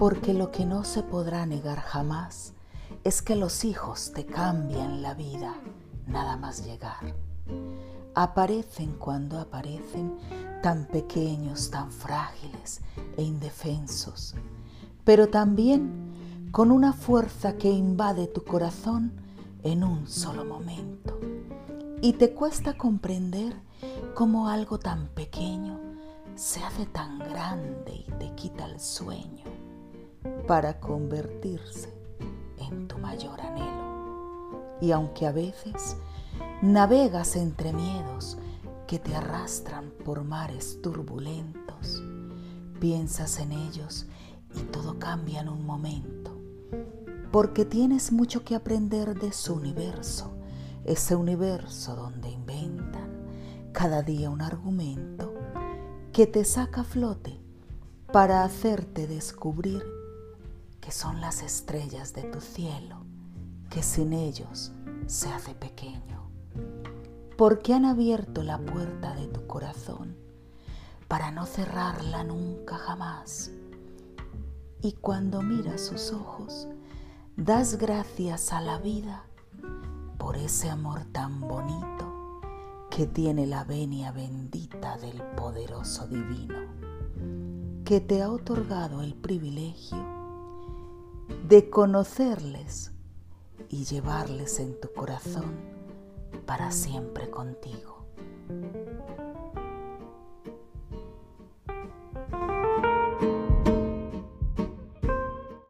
Porque lo que no se podrá negar jamás es que los hijos te cambian la vida nada más llegar. Aparecen cuando aparecen tan pequeños, tan frágiles e indefensos, pero también con una fuerza que invade tu corazón en un solo momento. Y te cuesta comprender cómo algo tan pequeño se hace tan grande y te quita el sueño para convertirse en tu mayor anhelo. Y aunque a veces navegas entre miedos que te arrastran por mares turbulentos, piensas en ellos y todo cambia en un momento, porque tienes mucho que aprender de su universo, ese universo donde inventan cada día un argumento que te saca a flote para hacerte descubrir que son las estrellas de tu cielo, que sin ellos se hace pequeño, porque han abierto la puerta de tu corazón para no cerrarla nunca jamás. Y cuando miras sus ojos, das gracias a la vida por ese amor tan bonito que tiene la venia bendita del poderoso divino, que te ha otorgado el privilegio de conocerles y llevarles en tu corazón para siempre contigo.